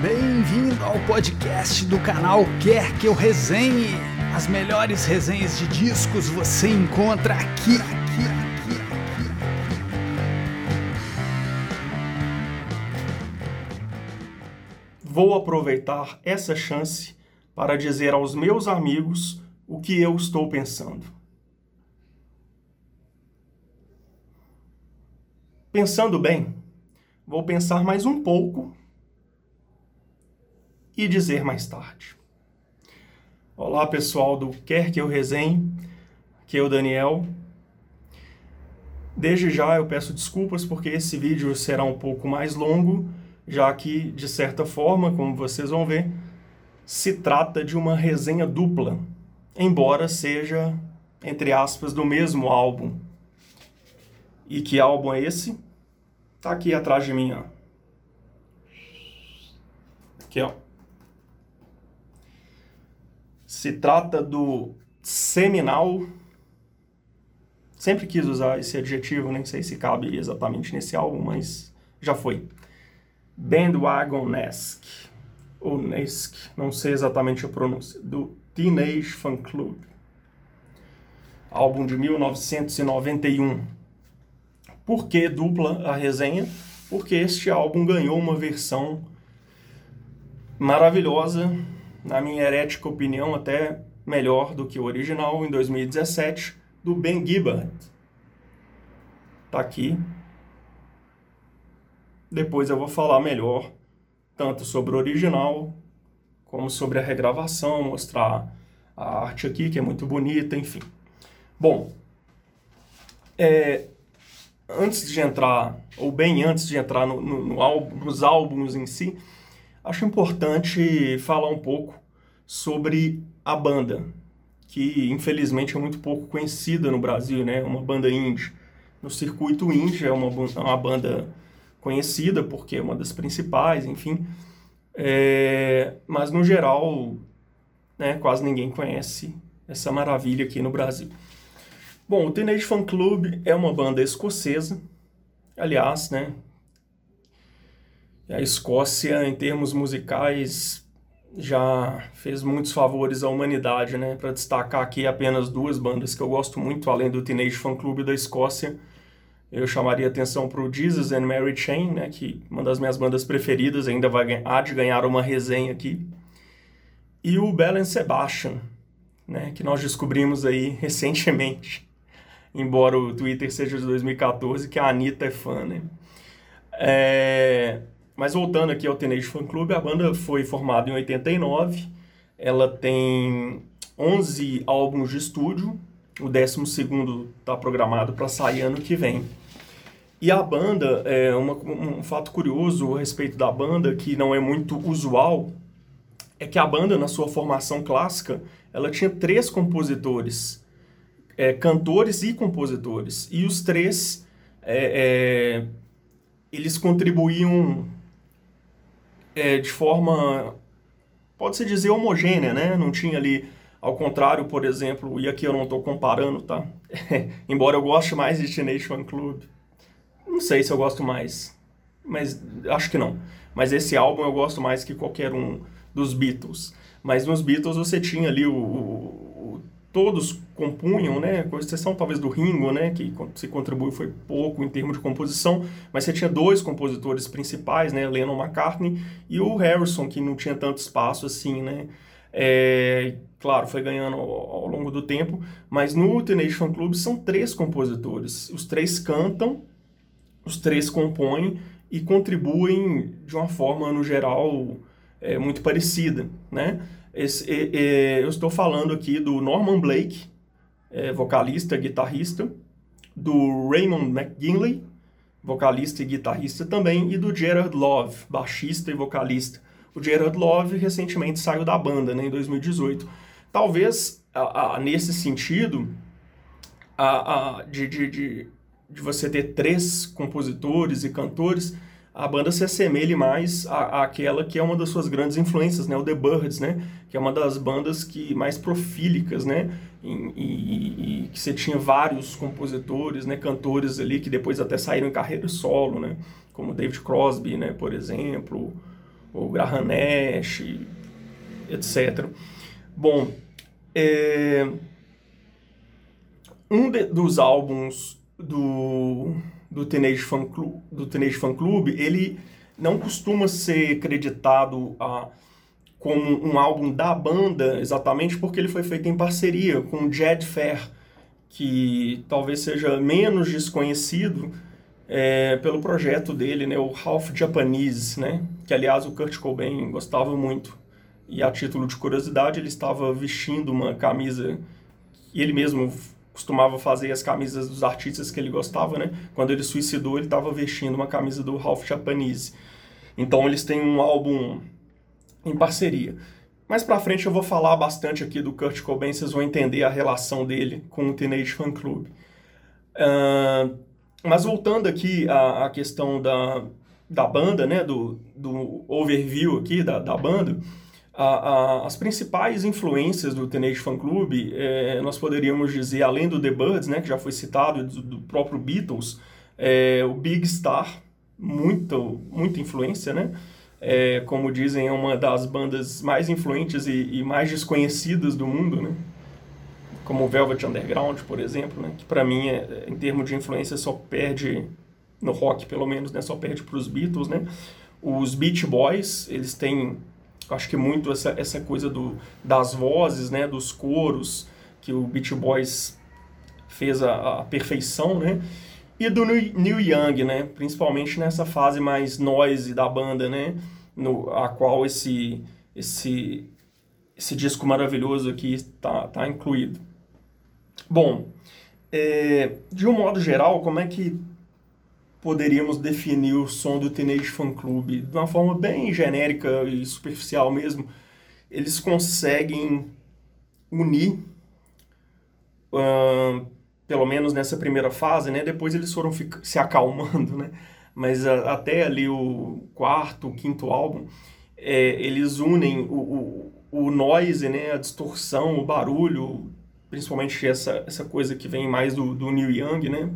Bem-vindo ao podcast do canal Quer Que Eu Resenhe. As melhores resenhas de discos você encontra aqui, aqui, aqui, aqui. Vou aproveitar essa chance para dizer aos meus amigos o que eu estou pensando. Pensando bem, vou pensar mais um pouco e dizer mais tarde. Olá pessoal do Quer Que Eu Resenhe, aqui é o Daniel. Desde já eu peço desculpas porque esse vídeo será um pouco mais longo, já que, de certa forma, como vocês vão ver, se trata de uma resenha dupla, embora seja, entre aspas, do mesmo álbum. E que álbum é esse? Tá aqui atrás de mim, ó. Aqui, ó. Se trata do seminal. Sempre quis usar esse adjetivo, nem sei se cabe exatamente nesse álbum, mas já foi. Bandwagon-esque, ou Nesque, não sei exatamente a pronúncia, do Teenage Fan Club. Álbum de 1991. Por que dupla a resenha? Porque este álbum ganhou uma versão maravilhosa na minha herética opinião, até melhor do que o original, em 2017, do Ben Gibbard. Tá aqui. Depois eu vou falar melhor, tanto sobre o original, como sobre a regravação, mostrar a arte aqui, que é muito bonita, enfim. Bom, é, antes de entrar, ou bem antes de entrar no, no, no álbum, nos álbuns em si, acho importante falar um pouco sobre a banda, que infelizmente é muito pouco conhecida no Brasil, né? Uma banda indie. No circuito indie é uma, uma banda conhecida porque é uma das principais, enfim. É, mas no geral, né, quase ninguém conhece essa maravilha aqui no Brasil. Bom, o Teenage Fan Club é uma banda escocesa, aliás, né? A Escócia, em termos musicais, já fez muitos favores à humanidade, né? Para destacar aqui apenas duas bandas que eu gosto muito, além do Teenage Fan Club da Escócia. Eu chamaria atenção para o Jesus and Mary Chain, né? Que uma das minhas bandas preferidas, ainda vai há de ganhar uma resenha aqui. E o Bell and Sebastian, né? Que nós descobrimos aí recentemente, embora o Twitter seja de 2014, que a Anitta é fã, né? É... Mas voltando aqui ao Teenage Fan Club, a banda foi formada em 89. Ela tem 11 álbuns de estúdio. O 12 está programado para sair ano que vem. E a banda, é uma, um fato curioso a respeito da banda, que não é muito usual, é que a banda, na sua formação clássica, ela tinha três compositores, é, cantores e compositores. E os três, é, é, eles contribuíam é, de forma, pode-se dizer, homogênea, né? Não tinha ali, ao contrário, por exemplo, e aqui eu não estou comparando, tá? Embora eu goste mais de Teenage Fan Club. Não sei se eu gosto mais, mas acho que não. Mas esse álbum eu gosto mais que qualquer um dos Beatles. Mas nos Beatles você tinha ali o todos compunham, né, com exceção talvez do Ringo, né, que se contribuiu foi pouco em termos de composição, mas você tinha dois compositores principais, né, Lennon McCartney e o Harrison, que não tinha tanto espaço assim, né, é, claro, foi ganhando ao, longo do tempo, mas no Teenage Fan Club são três compositores, os três cantam, os três compõem e contribuem de uma forma, no geral, é, muito parecida, né, esse, é, é, eu estou falando aqui do Norman Blake, é, vocalista, guitarrista, do Raymond McGinley, vocalista e guitarrista também, e do Gerard Love, baixista e vocalista. O Gerard Love recentemente saiu da banda, né, em 2018. Talvez, a, a, nesse sentido, a, de, de, de, de você ter três compositores e cantores, a banda se assemelhe mais à, àquela que é uma das suas grandes influências, né? O The Birds, né? Que é uma das bandas que mais profílicas, né? E, e, e, que você tinha vários compositores, né? Cantores ali que depois até saíram em carreira solo, né? Como David Crosby, né? Por exemplo. o Graham Nash, etc. Bom, é, um de, dos álbuns do, do, Teenage Fan Club, do Teenage Fan Club, ele não costuma ser creditado a, como um álbum da banda, exatamente porque ele foi feito em parceria com Jed Fair, que talvez seja menos desconhecido é, pelo projeto dele, né, o Half Japanese, né, que aliás o Kurt Cobain gostava muito. E a título de curiosidade, ele estava vestindo uma camisa ele mesmo costumava fazer as camisas dos artistas que ele gostava, né? Quando ele suicidou, ele estava vestindo uma camisa do Half Japanese. Então eles têm um álbum em parceria. Mais pra frente eu vou falar bastante aqui do Kurt Cobain, vocês vão entender a relação dele com o Teenage Fan Club. Uh, mas voltando aqui à, à, questão da, da banda, né, do, do overview aqui da, da banda, a, a, as principais influências do Teenage Fan Club, é, nós poderíamos dizer, além do The Birds, né, que já foi citado, do, do próprio Beatles, é, o Big Star, muito, muita influência, né? É, como dizem, é uma das bandas mais influentes e, e, mais desconhecidas do mundo, né? Como o Velvet Underground, por exemplo, né? Que para mim, é, em termos de influência, só perde, no rock pelo menos, né? Só perde para os Beatles, né? Os Beach Boys, eles têm acho que muito essa, essa coisa do, das vozes, né, dos coros, que o Beach Boys fez a, a perfeição, né? E do New Young, né? Principalmente nessa fase mais noise da banda, né? No, a qual esse, esse, esse disco maravilhoso aqui está tá incluído. Bom, é, de um modo geral, como é que poderíamos definir o som do Teenage Fan Club de uma forma bem genérica e superficial mesmo. Eles conseguem unir, uh, pelo menos nessa primeira fase, né? Depois eles foram se acalmando, né? Mas até ali o quarto, quinto álbum, é, eles unem o, o, o noise, né? A distorção, o barulho, principalmente essa, essa coisa que vem mais do, do Neil Young, né?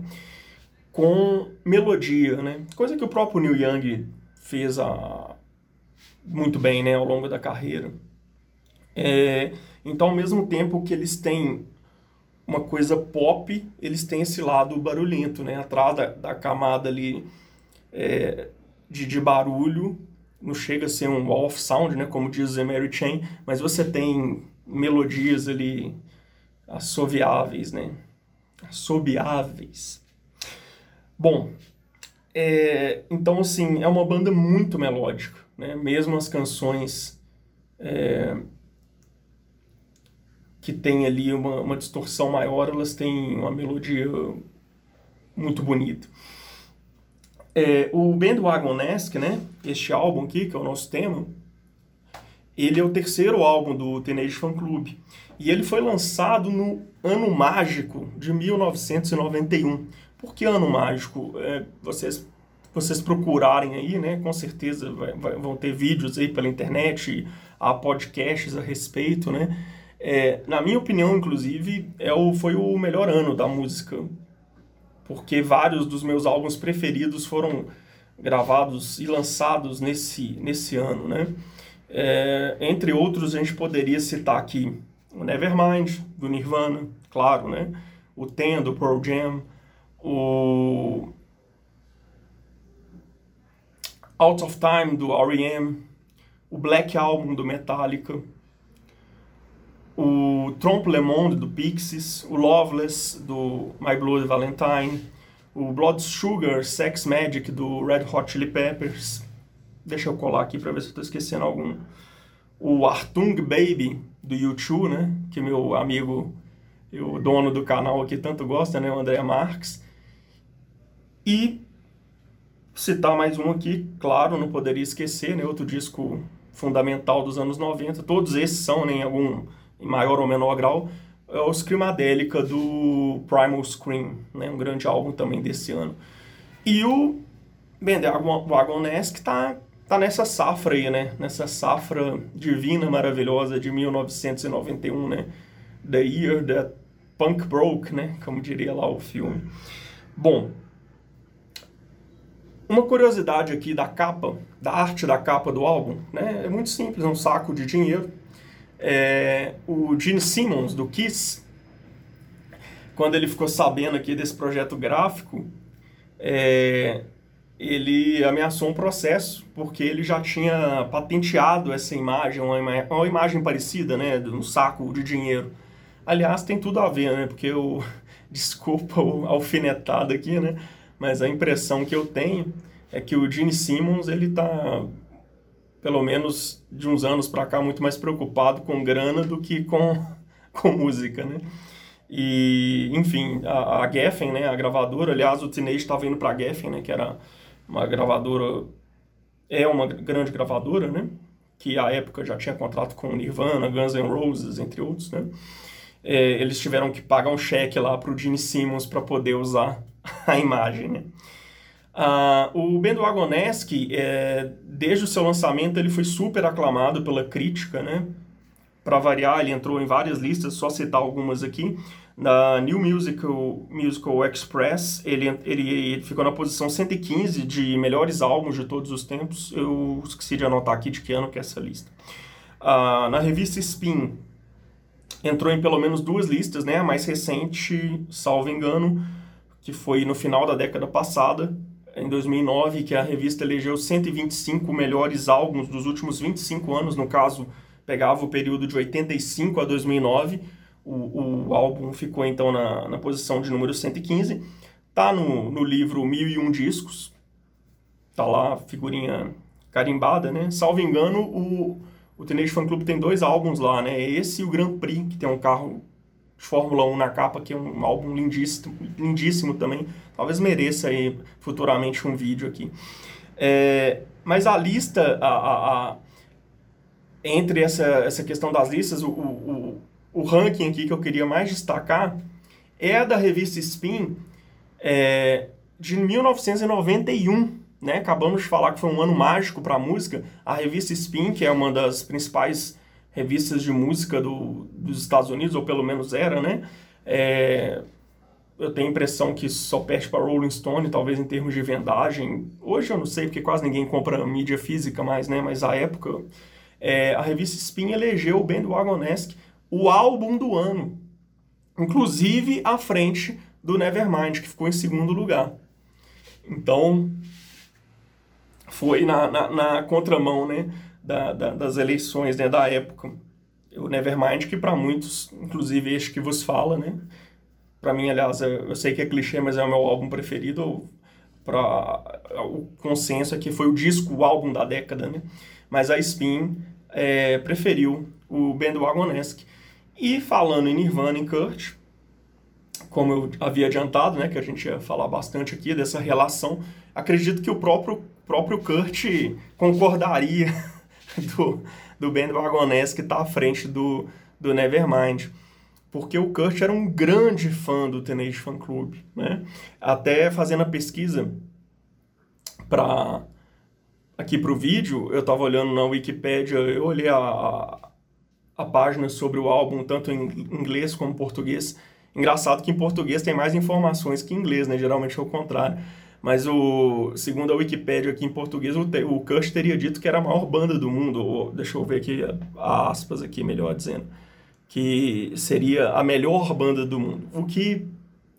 Com melodia, né? Coisa que o próprio Neil Young fez a... muito bem, né, ao longo da carreira. É... Então, ao mesmo tempo que eles têm uma coisa pop, eles têm esse lado barulhento, né? Atrás da, da camada ali é... de, de barulho, não chega a ser um wall of sound, né, como diz Mary Chain, mas você tem melodias ali assoviáveis, né? Assobiáveis. Bom, é, então assim, é uma banda muito melódica, né? Mesmo as canções é, que tem ali uma, uma distorção maior, elas têm uma melodia muito bonita. É, o Bandwagon-esque, né? Este álbum aqui, que é o nosso tema, ele é o terceiro álbum do Teenage Fan Club. E ele foi lançado no ano mágico de 1991. Por que ano mágico? É, vocês, vocês procurarem aí, né? Com certeza vai, vai, vão ter vídeos aí pela internet, há podcasts a respeito, né? É, na minha opinião, inclusive, é o, foi o melhor ano da música. Porque vários dos meus álbuns preferidos foram gravados e lançados nesse, nesse ano, né? É, entre outros, a gente poderia citar aqui o Nevermind, do Nirvana, claro, né? O Ten, do Pearl Jam, o Out of Time do R.E.M., o Black Album do Metallica, o Trompe Le Monde do Pixies, o Loveless do My Bloody Valentine, o Blood Sugar Sex Magic do Red Hot Chili Peppers. Deixa eu colar aqui para ver se eu tô esquecendo algum. O Artung Baby do U2, né? Que meu amigo, o dono do canal aqui tanto gosta, né? O André Marques. E citar mais um aqui, claro, não poderia esquecer, né, outro disco fundamental dos anos 90, todos esses são né, em algum em maior ou menor grau, é o Screamadélica do Primal Scream, né, um grande álbum também desse ano. E o Ben The Wagonesque tá, nessa safra aí, né, nessa safra divina, maravilhosa de 1991, né, The Year That Punk Broke, né, como diria lá o filme. Bom, uma curiosidade aqui da capa da arte da capa do álbum, né? É muito simples, é um saco de dinheiro. É, o Gene Simmons, do Kiss, quando ele ficou sabendo aqui desse projeto gráfico, é, ele ameaçou um processo, porque ele já tinha patenteado essa imagem, uma, ima uma imagem parecida, né, um saco de dinheiro. Aliás, tem tudo a ver, né, porque eu, desculpa o alfinetado aqui, né, mas a impressão que eu tenho é que o Gene Simmons, ele tá, pelo menos de uns anos para cá, muito mais preocupado com grana do que com, com música, né. E, enfim, a, a Geffen, né, a gravadora, aliás, o Teenage estava indo para a Geffen, né, que era uma gravadora, é uma grande gravadora, né? Que à época já tinha contrato com Nirvana, Guns N' Roses, entre outros, né? É, eles tiveram que pagar um cheque lá para o Gene Simmons para poder usar a imagem, né? Ah, o Bendo Agoneschi, é, desde o seu lançamento, ele foi super aclamado pela crítica, né? Para variar, ele entrou em várias listas, só citar algumas aqui. Na New Musical, Musical Express, ele, ele, ele, ficou na posição 115 de melhores álbuns de todos os tempos. Eu esqueci de anotar aqui de que ano que é essa lista. Uh, na revista Spin, entrou em pelo menos duas listas, né? A mais recente, salvo engano, que foi no final da década passada, em 2009, que a revista elegeu 125 melhores álbuns dos últimos 25 anos, no caso, pegava o período de 85 a 2009 o, o álbum ficou então na, na posição de número 115. Tá no, no livro Mil e Um Discos. Tá lá, figurinha carimbada, né? Salvo engano, o, o Teenage Fan Club tem dois álbuns lá, né? Esse e o Grand Prix, que tem um carro de Fórmula 1 na capa, que é um álbum lindíssimo, lindíssimo também. Talvez mereça aí futuramente um vídeo aqui. É, mas a lista, a, a, a, entre essa, essa questão das listas, o, o, o ranking aqui que eu queria mais destacar é a da revista Spin é, de 1991. Né? Acabamos de falar que foi um ano mágico para a música. A revista Spin, que é uma das principais revistas de música do, dos Estados Unidos, ou pelo menos era, né? É, eu tenho a impressão que só perde para Rolling Stone, talvez em termos de vendagem. Hoje eu não sei, porque quase ninguém compra mídia física mais, né? Mas à época, é, a revista Spin elegeu o Bandwagonesque o álbum do ano, inclusive à frente do Nevermind, que ficou em segundo lugar. Então, foi na, na, na contramão né, da, da, das eleições né, da época. O Nevermind, que para muitos, inclusive este que vos fala, né? Para mim, aliás, eu sei que é clichê, mas é o meu álbum preferido. Para o consenso é que foi o disco, o álbum da década, né? Mas a Spin é, preferiu o Bandwagonesque. E falando em Nirvana e Kurt, como eu havia adiantado, né, que a gente ia falar bastante aqui dessa relação, acredito que o próprio, próprio Kurt concordaria do, do Bandwagonesque que está à frente do, do Nevermind. Porque o Kurt era um grande fã do Teenage Fan Club. Né? Até fazendo a pesquisa para aqui para o vídeo, eu estava olhando na Wikipedia, eu olhei a, a página sobre o álbum, tanto em inglês como em português. Engraçado que em português tem mais informações que em inglês, né? Geralmente é o contrário. Mas o segundo a Wikipedia aqui em português, o, o Kush teria dito que era a maior banda do mundo, ou, deixa eu ver aqui, aspas aqui, melhor dizendo, que seria a melhor banda do mundo, o que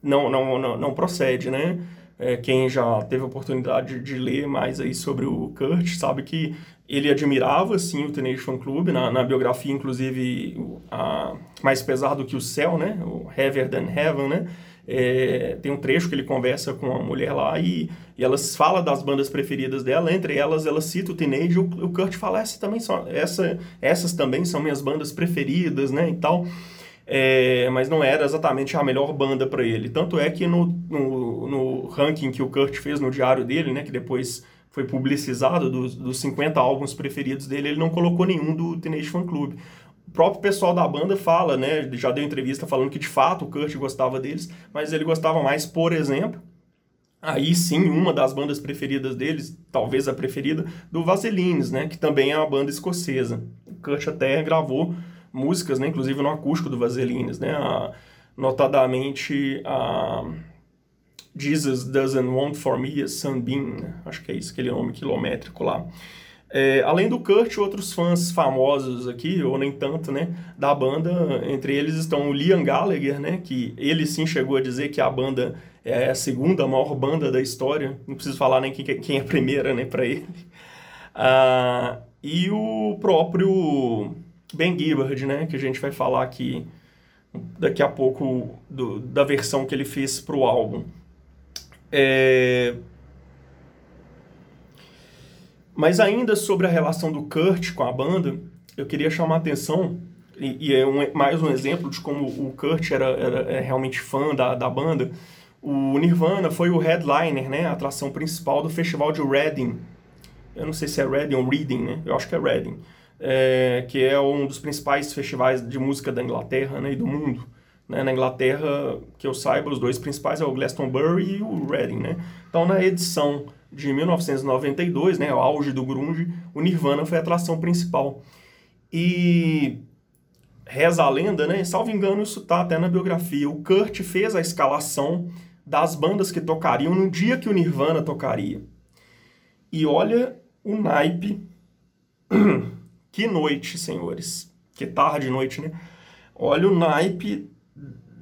não, não, não, não procede, né? É, quem já teve a oportunidade de ler mais aí sobre o Kurt sabe que ele admirava, sim, o Teenage Fan Club, na, na biografia, inclusive, a, mais pesado que o céu, né? O Heavier Than Heaven, né? É, tem um trecho que ele conversa com a mulher lá e, e elas fala das bandas preferidas dela, entre elas ela cita o Teenage, o, o Kurt fala, essa também são, essa, essas também são minhas bandas preferidas, né, e tal. É, mas não era exatamente a melhor banda para ele. Tanto é que no, no, no ranking que o Kurt fez no diário dele, né, que depois foi publicizado, dos, dos 50 álbuns preferidos dele, ele não colocou nenhum do Teenage Fan Club. O próprio pessoal da banda fala, né, já deu entrevista falando que de fato o Kurt gostava deles, mas ele gostava mais, por exemplo, aí sim, uma das bandas preferidas deles, talvez a preferida, do Vaselines, né, que também é uma banda escocesa. O Kurt até gravou músicas, né, inclusive no acústico do Vaselines, né, a, notadamente a Jesus Doesn't Want For Me a Sunbeam, né? acho que é isso, aquele nome quilométrico lá. É, além do Kurt, outros fãs famosos aqui, ou nem tanto, né, da banda, entre eles estão o Liam Gallagher, né, que ele sim chegou a dizer que a banda é a segunda maior banda da história, não preciso falar nem quem, quem é a primeira, né, para ele. Ah, e o próprio Ben Gibbard, né, que a gente vai falar aqui daqui a pouco do, da versão que ele fez para o álbum. É... Mas ainda sobre a relação do Kurt com a banda, eu queria chamar a atenção, e, e é um, mais um exemplo de como o Kurt era, era é realmente fã da, da banda. O Nirvana foi o headliner, né, a atração principal do festival de Reading. Eu não sei se é Reading ou Reading, né? Eu acho que é Reading é, que é um dos principais festivais de música da Inglaterra né, e do mundo. Né? Na Inglaterra, que eu saiba, os dois principais é o Glastonbury e o Reading. Né? Então, na edição de 1992, né, o auge do grunge, o Nirvana foi a atração principal. E reza a lenda, né, salvo engano, isso está até na biografia, o Kurt fez a escalação das bandas que tocariam no dia que o Nirvana tocaria. E olha o naipe Que noite, senhores. Que tarde noite, né? Olha o naipe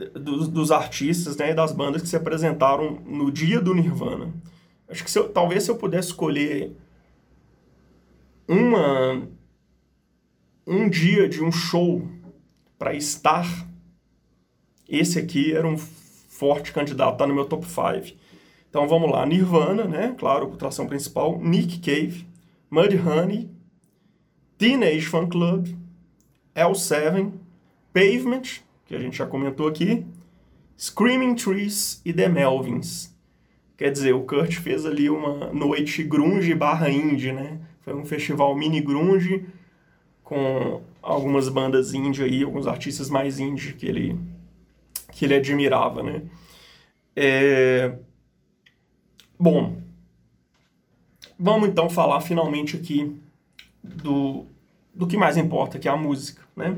dos, dos artistas né, e das bandas que se apresentaram no dia do Nirvana. Acho que se eu, talvez se eu pudesse escolher uma um dia de um show para estar, esse aqui era um forte candidato, tá no meu top 5. Então vamos lá, Nirvana, né? Claro, tração principal, Nick Cave, Mudhoney, Teenage Fan Club, L7, Pavement, que a gente já comentou aqui, Screaming Trees e The Melvins. Quer dizer, o Kurt fez ali uma noite grunge barra indie, né? Foi um festival mini grunge com algumas bandas indie aí, alguns artistas mais indie que ele, que ele admirava, né? É... Bom, vamos então falar finalmente aqui do, do que mais importa, que é a música, né?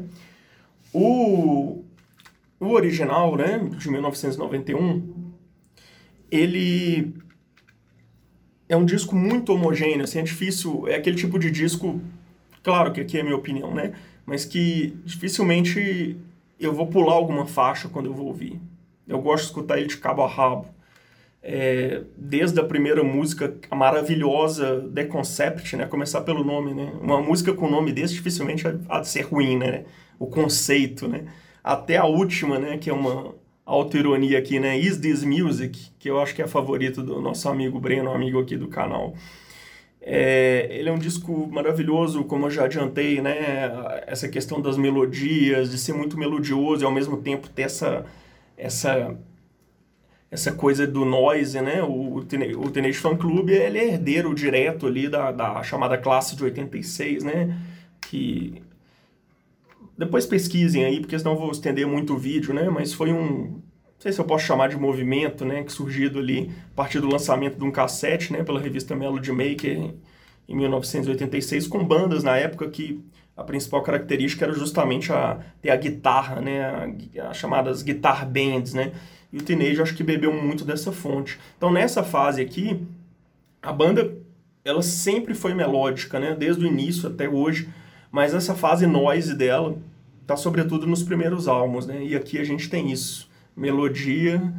O, o original, né, de 1991, ele é um disco muito homogêneo, assim, é difícil, é aquele tipo de disco, claro que aqui é a minha opinião, né, mas que dificilmente eu vou pular alguma faixa quando eu vou ouvir. Eu gosto de escutar ele de cabo a rabo é, desde a primeira música, a maravilhosa The Concept, né? Começar pelo nome, né? Uma música com nome desse dificilmente há de ser ruim, né? O conceito, né? Até a última, né? Que é uma autoironia aqui, né? Is This Music? Que eu acho que é favorito do nosso amigo Breno, amigo aqui do canal. É, ele é um disco maravilhoso, como eu já adiantei, né? Essa questão das melodias, de ser muito melodioso e ao mesmo tempo ter essa... essa essa coisa do noise, né? O, o Teenage Fan Club, ele é herdeiro direto ali da, da chamada classe de 86, né? Que depois pesquisem aí, porque senão eu vou estender muito o vídeo, né? Mas foi um, não sei se eu posso chamar de movimento, né? Que surgido ali a partir do lançamento de um cassete, né? Pela revista Melody Maker em 1986, com bandas na época que a principal característica era justamente a, ter a guitarra, né? As chamadas guitar bands, né? E o Teenage acho que bebeu muito dessa fonte. Então nessa fase aqui, a banda ela sempre foi melódica, né? Desde o início até hoje. Mas essa fase noise dela tá sobretudo nos primeiros álbuns, né? E aqui a gente tem isso. Melodia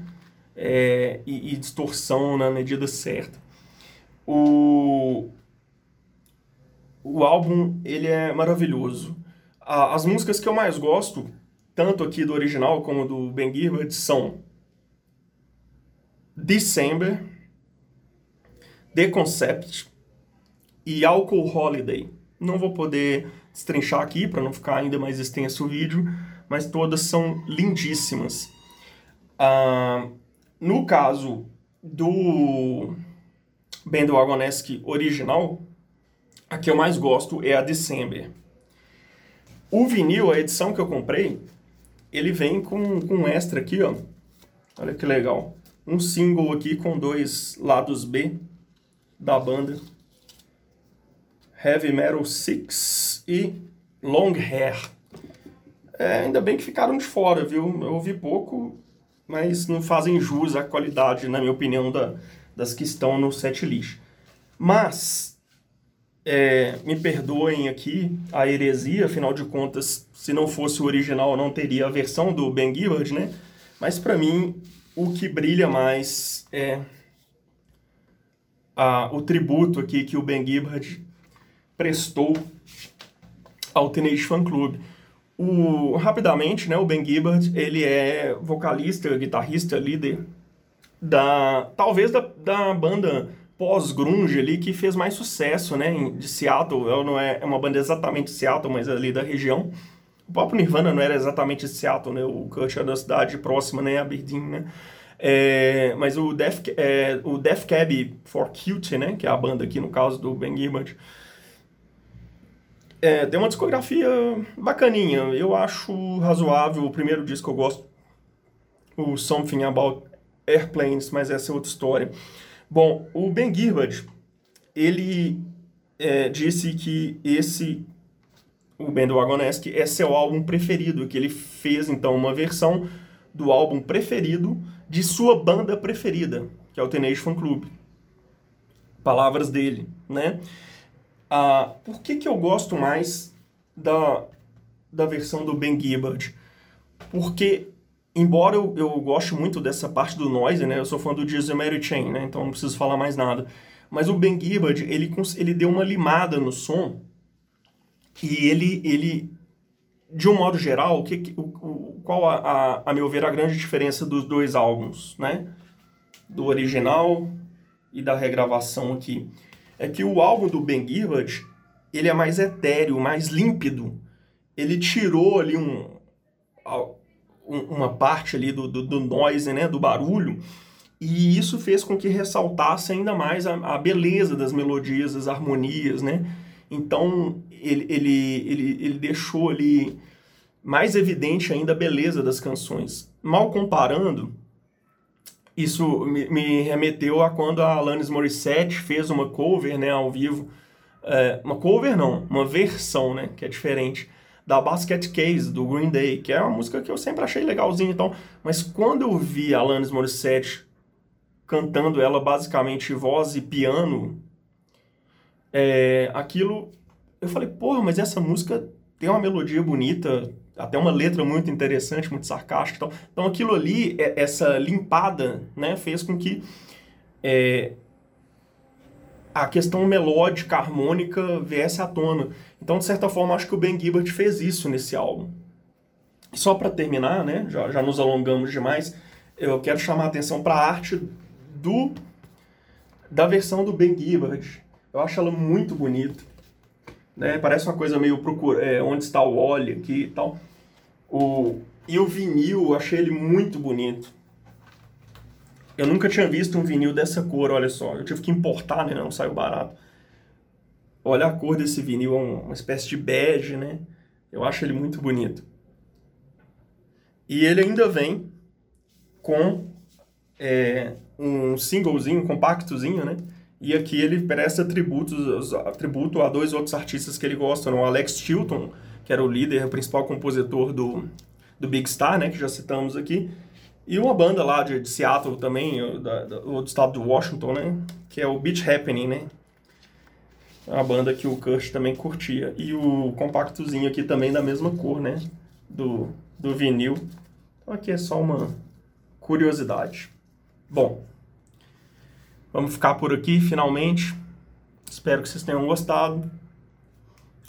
é, e, e distorção na medida certa. O, o álbum ele é maravilhoso. as músicas que eu mais gosto, tanto aqui do original como do Ben Gibbard, são December, The Concept e Alcohol Holiday. Não vou poder destrinchar aqui para não ficar ainda mais extenso o vídeo, mas todas são lindíssimas. Ah, no caso do Bandwagonesque original, a que eu mais gosto é a December. O vinil, a edição que eu comprei, ele vem com, com um extra aqui, ó. Olha que legal um single aqui com dois lados B da banda. Heavy Metal 6 e Long Hair. É, ainda bem que ficaram de fora, viu? Eu ouvi pouco mas não fazem jus à qualidade, na minha opinião, da, das que estão no set list. Mas, é, me perdoem aqui a heresia, afinal de contas, se não fosse o original, não teria a versão do Ben Gibbard, né? Mas para mim, o que brilha mais é a, o tributo aqui que o Ben Gibbard prestou ao Teenage Fan Club. O, rapidamente, né, o Ben Gibbard, ele é vocalista, guitarrista, líder da, talvez da, da banda pós-grunge ali que fez mais sucesso, né, de Seattle. Ela não é, é uma banda exatamente de Seattle, mas ali da região. O próprio Nirvana não era exatamente de Seattle, né, o Kurt era da cidade próxima, né, Aberdeen, né. É, mas o Death, é, o Death Cab for Cutie, né, que é a banda aqui no caso do Ben Gibbard, é, tem uma discografia bacaninha. Eu acho razoável. O primeiro disco eu gosto, o Something About Airplanes, mas essa é outra história. Bom, o Ben Gibbard, ele é, disse que esse, o Ben do Agonesque, é seu álbum preferido, que ele fez, então, uma versão do álbum preferido de sua banda preferida, que é o Teenage Fan Club. Palavras dele, né? Ah, por que, que eu gosto mais da, da versão do Ben Gibbard? Porque, embora eu, eu goste muito dessa parte do noise, né? Eu sou fã do Jesus Mary Chain, né? Então não preciso falar mais nada. Mas o Ben Gibbard, ele, ele deu uma limada no som e ele, ele de um modo geral, o que, o, o, qual, a, a, a meu ver, a grande diferença dos dois álbuns, né? Do original e da regravação aqui é que o álbum do Ben Gibbard, ele é mais etéreo, mais límpido. Ele tirou ali um, uma parte ali do, do, do noise, né, do barulho, e isso fez com que ressaltasse ainda mais a, a beleza das melodias, as harmonias, né? Então, ele, ele, ele, ele deixou ali mais evidente ainda a beleza das canções. Mal comparando, isso me, me, remeteu a quando a Alanis Morissette fez uma cover, né, ao vivo. É, uma cover não, uma versão, né, que é diferente, da Basket Case, do Green Day, que é uma música que eu sempre achei legalzinha então. Mas quando eu vi a Alanis Morissette cantando ela basicamente voz e piano, é, aquilo... Eu falei, porra, mas essa música tem uma melodia bonita, até uma letra muito interessante, muito sarcástica. Então, aquilo ali, é, essa limpada, né, fez com que é, a questão melódica, harmônica, viesse à tona. Então, de certa forma, acho que o Ben Gibbard fez isso nesse álbum. Só para terminar, né, já, já nos alongamos demais, eu quero chamar a atenção para a arte do da versão do Ben Gibbard. Eu acho ela muito bonita né? Parece uma coisa meio procura, é, onde está o óleo aqui e tal. O, e o vinil, eu achei ele muito bonito. Eu nunca tinha visto um vinil dessa cor, olha só. Eu tive que importar, né? Não saiu barato. Olha a cor desse vinil, é uma espécie de bege, né? Eu acho ele muito bonito. E ele ainda vem com é, um singlezinho, um compactozinho, né? E aqui ele presta tributos, tributo a dois outros artistas que ele gosta, né? o Alex Chilton, que era o líder, o principal compositor do, do Big Star, né, que já citamos aqui, e uma banda lá de, de Seattle também, da, da, do estado de Washington, né, que é o Beach Happening, né, uma banda que o Kurt também curtia. E o compactozinho aqui também da mesma cor, né, do, do vinil. Então aqui é só uma curiosidade. Bom, Vamos ficar por aqui finalmente. Espero que vocês tenham gostado.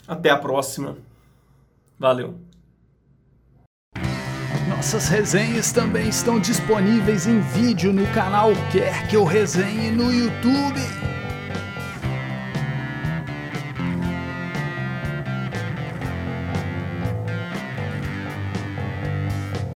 Até a próxima. Valeu. Nossas resenhas também estão disponíveis em vídeo no canal Quer Que Eu Resenhe no YouTube.